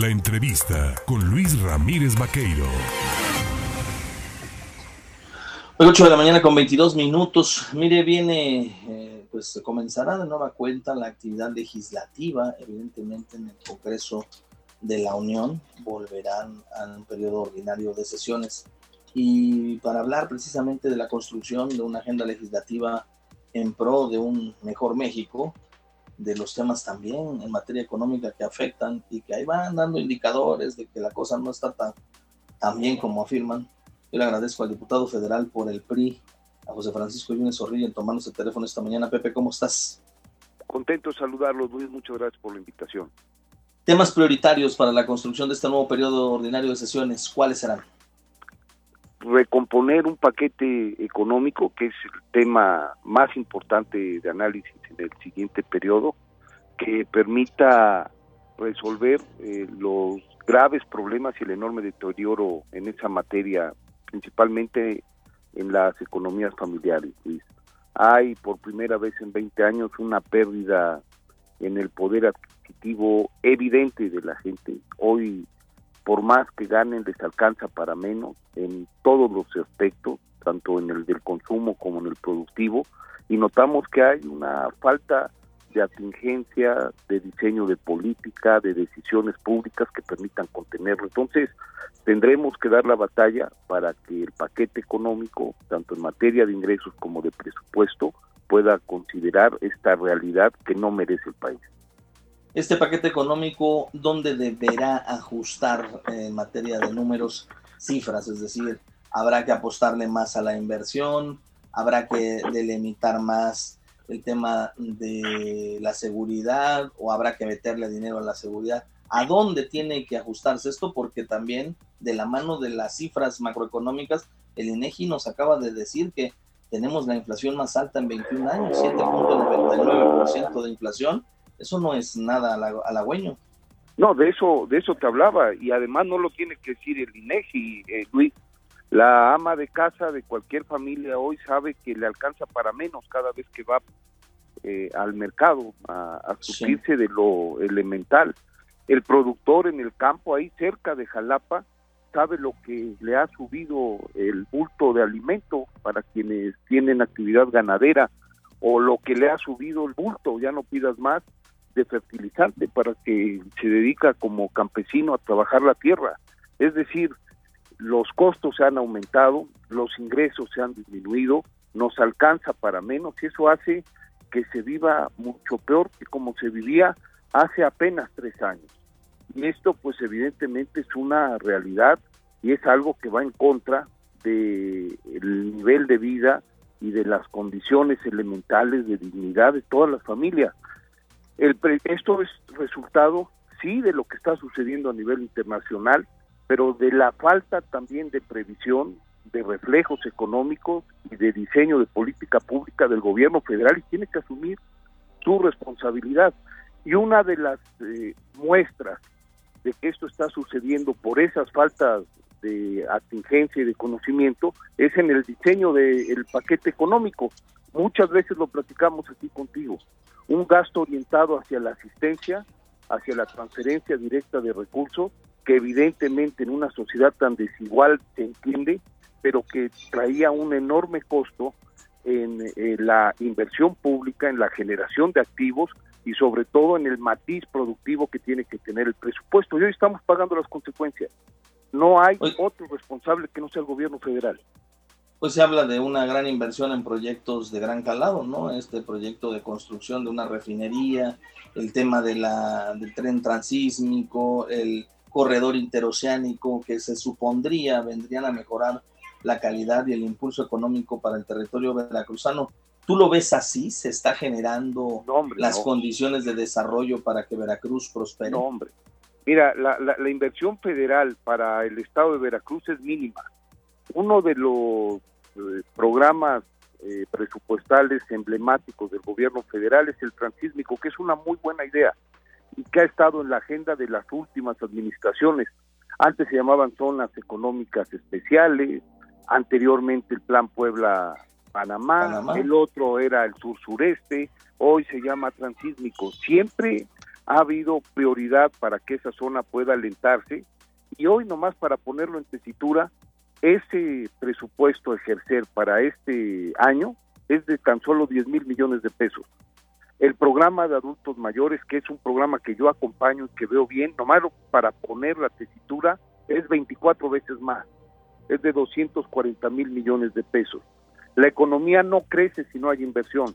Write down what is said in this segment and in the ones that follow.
La entrevista con Luis Ramírez Vaqueiro. 8 de la mañana con 22 minutos. Mire, viene, eh, pues comenzará de nueva cuenta la actividad legislativa, evidentemente en el Congreso de la Unión. Volverán a un periodo ordinario de sesiones. Y para hablar precisamente de la construcción de una agenda legislativa en pro de un mejor México, de los temas también en materia económica que afectan y que ahí van dando indicadores de que la cosa no está tan, tan bien como afirman. Yo le agradezco al diputado federal por el PRI, a José Francisco Yunes Zorrilla, en tomarnos el teléfono esta mañana. Pepe, ¿cómo estás? Contento de saludarlos, Luis. Muchas gracias por la invitación. Temas prioritarios para la construcción de este nuevo periodo ordinario de sesiones, ¿cuáles serán? Recomponer un paquete económico, que es el tema más importante de análisis en el siguiente periodo, que permita resolver eh, los graves problemas y el enorme deterioro en esa materia, principalmente en las economías familiares. Hay por primera vez en 20 años una pérdida en el poder adquisitivo evidente de la gente. Hoy por más que ganen les alcanza para menos en todos los aspectos, tanto en el del consumo como en el productivo, y notamos que hay una falta de atingencia, de diseño de política, de decisiones públicas que permitan contenerlo. Entonces, tendremos que dar la batalla para que el paquete económico, tanto en materia de ingresos como de presupuesto, pueda considerar esta realidad que no merece el país este paquete económico, ¿dónde deberá ajustar en materia de números, cifras? Es decir, habrá que apostarle más a la inversión, habrá que delimitar más el tema de la seguridad o habrá que meterle dinero a la seguridad. ¿A dónde tiene que ajustarse esto? Porque también de la mano de las cifras macroeconómicas, el INEGI nos acaba de decir que tenemos la inflación más alta en 21 años, 7.99% de inflación, eso no es nada halagüeño. No, de eso, de eso te hablaba y además no lo tiene que decir el INEGI, eh, Luis. La ama de casa de cualquier familia hoy sabe que le alcanza para menos cada vez que va eh, al mercado a, a de lo elemental. El productor en el campo ahí cerca de Jalapa sabe lo que le ha subido el bulto de alimento para quienes tienen actividad ganadera o lo que le ha subido el bulto, ya no pidas más, de fertilizante para que se dedica como campesino a trabajar la tierra. Es decir, los costos se han aumentado, los ingresos se han disminuido, nos alcanza para menos y eso hace que se viva mucho peor que como se vivía hace apenas tres años. Y esto pues evidentemente es una realidad y es algo que va en contra del nivel de vida y de las condiciones elementales de dignidad de todas las familias. El, esto es resultado, sí, de lo que está sucediendo a nivel internacional, pero de la falta también de previsión, de reflejos económicos y de diseño de política pública del gobierno federal y tiene que asumir su responsabilidad. Y una de las eh, muestras de que esto está sucediendo por esas faltas de atingencia y de conocimiento es en el diseño del paquete económico. Muchas veces lo platicamos aquí contigo un gasto orientado hacia la asistencia, hacia la transferencia directa de recursos, que evidentemente en una sociedad tan desigual se entiende, pero que traía un enorme costo en, eh, la inversión pública, en la generación de activos y sobre todo en el matiz productivo que tiene que tener el presupuesto. Y hoy estamos pagando las consecuencias. No hay otro responsable que no sea el gobierno federal pues se habla de una gran inversión en proyectos de gran calado, ¿no? Este proyecto de construcción de una refinería, el tema de la, del tren transísmico, el corredor interoceánico que se supondría vendrían a mejorar la calidad y el impulso económico para el territorio veracruzano. ¿Tú lo ves así? ¿Se está generando las condiciones de desarrollo para que Veracruz prospere? No, hombre. Mira, la, la inversión federal para el estado de Veracruz es mínima uno de los eh, programas eh, presupuestales emblemáticos del gobierno federal es el transísmico, que es una muy buena idea y que ha estado en la agenda de las últimas administraciones. Antes se llamaban zonas económicas especiales, anteriormente el Plan Puebla Panamá, el otro era el sur sureste, hoy se llama transísmico. Siempre ha habido prioridad para que esa zona pueda alentarse y hoy nomás para ponerlo en tesitura, ese presupuesto a ejercer para este año es de tan solo 10 mil millones de pesos. El programa de adultos mayores, que es un programa que yo acompaño y que veo bien, nomás para poner la tesitura, es 24 veces más, es de 240 mil millones de pesos. La economía no crece si no hay inversión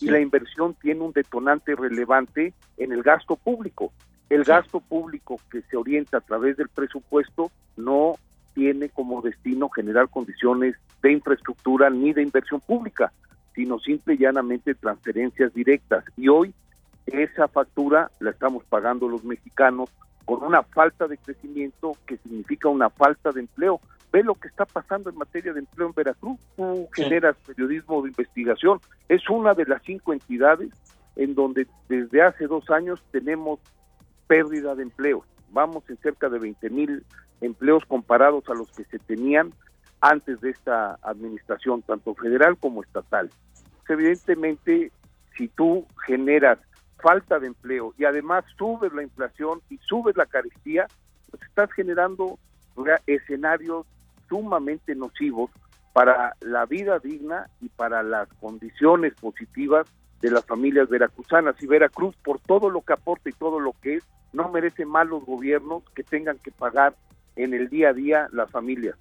y la inversión tiene un detonante relevante en el gasto público. El gasto público que se orienta a través del presupuesto no tiene como destino generar condiciones de infraestructura ni de inversión pública, sino simple y llanamente transferencias directas. Y hoy esa factura la estamos pagando los mexicanos con una falta de crecimiento que significa una falta de empleo. Ve lo que está pasando en materia de empleo en Veracruz. Tú generas periodismo de investigación. Es una de las cinco entidades en donde desde hace dos años tenemos pérdida de empleo. Vamos en cerca de 20 mil empleos comparados a los que se tenían antes de esta administración, tanto federal como estatal. Evidentemente, si tú generas falta de empleo y además subes la inflación y subes la carestía, pues estás generando escenarios sumamente nocivos para la vida digna y para las condiciones positivas de las familias veracruzanas. Y Veracruz, por todo lo que aporta y todo lo que es, no merece malos gobiernos que tengan que pagar en el día a día las familias.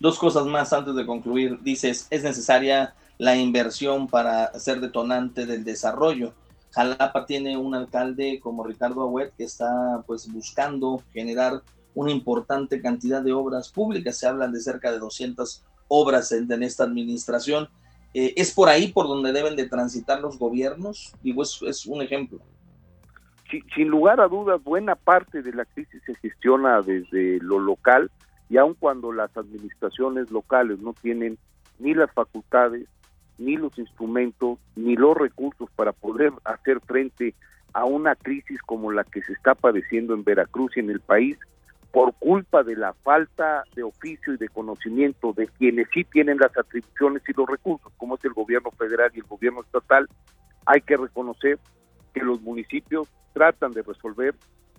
Dos cosas más antes de concluir. Dices, es necesaria la inversión para ser detonante del desarrollo. Jalapa tiene un alcalde como Ricardo Agüet que está pues buscando generar una importante cantidad de obras públicas. Se hablan de cerca de 200 obras en, esta administración. Eh, ¿Es por ahí por donde deben de transitar los gobiernos? Digo, es, es un ejemplo. Sin lugar a dudas, buena parte de la crisis se gestiona desde lo local y aun cuando las administraciones locales no tienen ni las facultades, ni los instrumentos, ni los recursos para poder hacer frente a una crisis como la que se está padeciendo en Veracruz y en el país, por culpa de la falta de oficio y de conocimiento de quienes sí tienen las atribuciones y los recursos, como es el gobierno federal y el gobierno estatal, hay que reconocer que los municipios tratan de resolver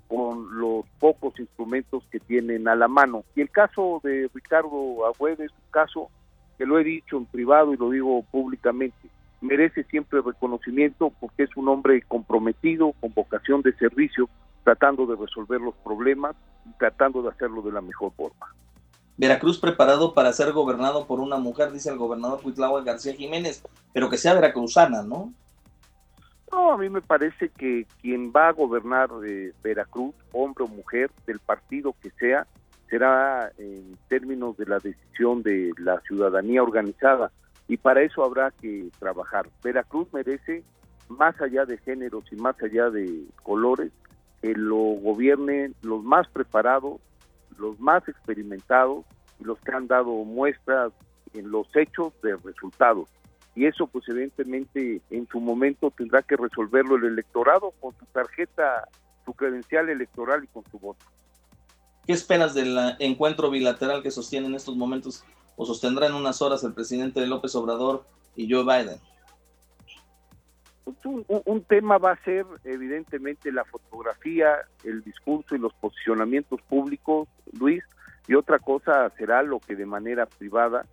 con los pocos instrumentos que tienen a la mano. Y el caso de Ricardo Agüed es un caso que lo he dicho en privado y lo digo públicamente, merece siempre reconocimiento porque es un hombre comprometido, con vocación de servicio, tratando de resolver los problemas y tratando de hacerlo de la mejor forma. Veracruz preparado para ser gobernado por una mujer, dice el gobernador Huitlahua García Jiménez, pero que sea veracruzana, ¿no? No, a mí me parece que quien va a gobernar de Veracruz, hombre o mujer, del partido que sea, será en términos de la decisión de la ciudadanía organizada y para eso habrá que trabajar. Veracruz merece, más allá de géneros y más allá de colores, que lo gobiernen los más preparados, los más experimentados y los que han dado muestras en los hechos de resultados. Y eso pues evidentemente en su momento tendrá que resolverlo el electorado con su tarjeta, su credencial electoral y con su voto. ¿Qué esperas del encuentro bilateral que sostiene en estos momentos o sostendrá en unas horas el presidente López Obrador y Joe Biden? Pues un, tema va a ser evidentemente la fotografía, el discurso y los posicionamientos públicos, Luis, y otra cosa será lo que de manera privada,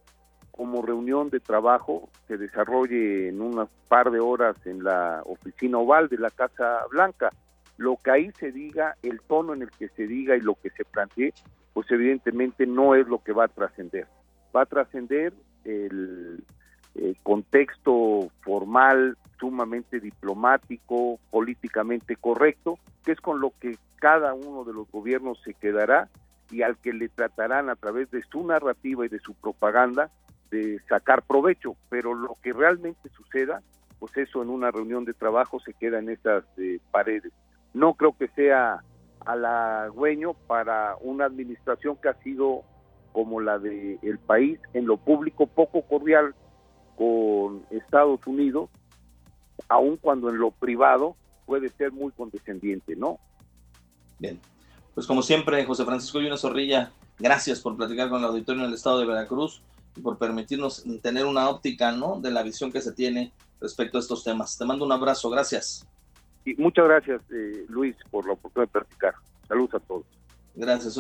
como reunión de trabajo, se desarrolle en unas par de horas en la oficina oval de la Casa Blanca lo que ahí se diga, el tono en el que se diga y lo que se plantee, pues evidentemente no es lo que va a trascender. Va a trascender el, contexto formal, sumamente diplomático, políticamente correcto, que es con lo que cada uno de los gobiernos se quedará y al que le tratarán a través de su narrativa y de su propaganda de sacar provecho, pero lo que realmente suceda, pues eso en una reunión de trabajo se queda en esas eh, paredes. No creo que sea halagüeño para una administración que ha sido como la del el país en lo público poco cordial con Estados Unidos, aun cuando en lo privado puede ser muy condescendiente, ¿no? Bien, pues como siempre, José Francisco Yuna Zorrilla, gracias por platicar con el auditorio del estado de Veracruz y por permitirnos tener una óptica, ¿no? De la visión que se tiene respecto a estos temas. Te mando un abrazo, gracias. Y muchas gracias, eh, Luis, por la oportunidad de platicar. Saludos a todos. Gracias.